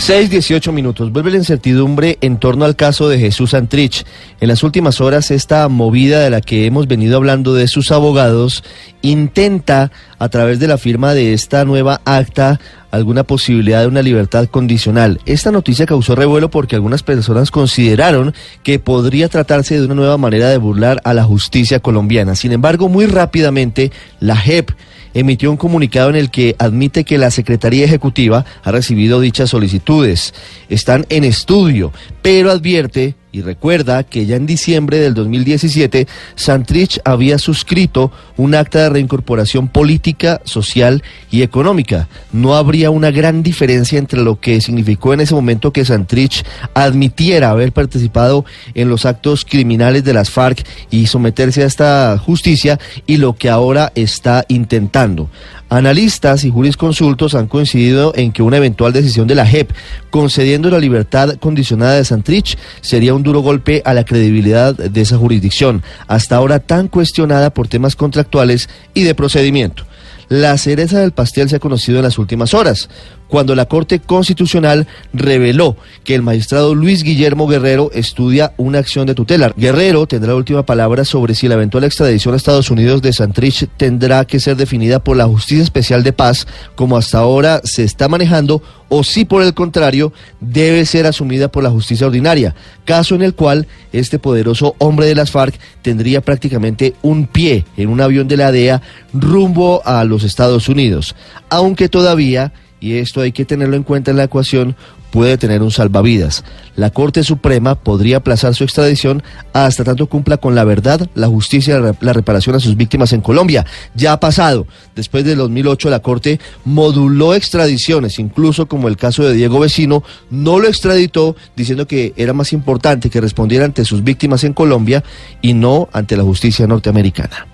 6, 18 minutos. Vuelve la incertidumbre en torno al caso de Jesús Santrich. En las últimas horas, esta movida de la que hemos venido hablando de sus abogados intenta, a través de la firma de esta nueva acta, alguna posibilidad de una libertad condicional. Esta noticia causó revuelo porque algunas personas consideraron que podría tratarse de una nueva manera de burlar a la justicia colombiana. Sin embargo, muy rápidamente, la JEP emitió un comunicado en el que admite que la Secretaría Ejecutiva ha recibido dichas solicitudes. Están en estudio, pero advierte y recuerda que ya en diciembre del 2017 Santrich había suscrito un acta de reincorporación política, social y económica. No habría una gran diferencia entre lo que significó en ese momento que Santrich admitiera haber participado en los actos criminales de las FARC y someterse a esta justicia y lo que ahora está intentando. Analistas y jurisconsultos han coincidido en que una eventual decisión de la JEP concediendo la libertad condicionada de Santrich sería un duro golpe a la credibilidad de esa jurisdicción, hasta ahora tan cuestionada por temas contractuales y de procedimiento. La cereza del pastel se ha conocido en las últimas horas, cuando la Corte Constitucional reveló que el magistrado Luis Guillermo Guerrero estudia una acción de tutela. Guerrero tendrá la última palabra sobre si la eventual extradición a Estados Unidos de Santrich tendrá que ser definida por la Justicia Especial de Paz, como hasta ahora se está manejando, o si por el contrario debe ser asumida por la justicia ordinaria, caso en el cual este poderoso hombre de las FARC tendría prácticamente un pie en un avión de la DEA rumbo a los Estados Unidos, aunque todavía y esto hay que tenerlo en cuenta en la ecuación, puede tener un salvavidas. La Corte Suprema podría aplazar su extradición hasta tanto cumpla con la verdad, la justicia, la reparación a sus víctimas en Colombia. Ya ha pasado. Después del 2008 la Corte moduló extradiciones, incluso como el caso de Diego Vecino, no lo extraditó diciendo que era más importante que respondiera ante sus víctimas en Colombia y no ante la justicia norteamericana.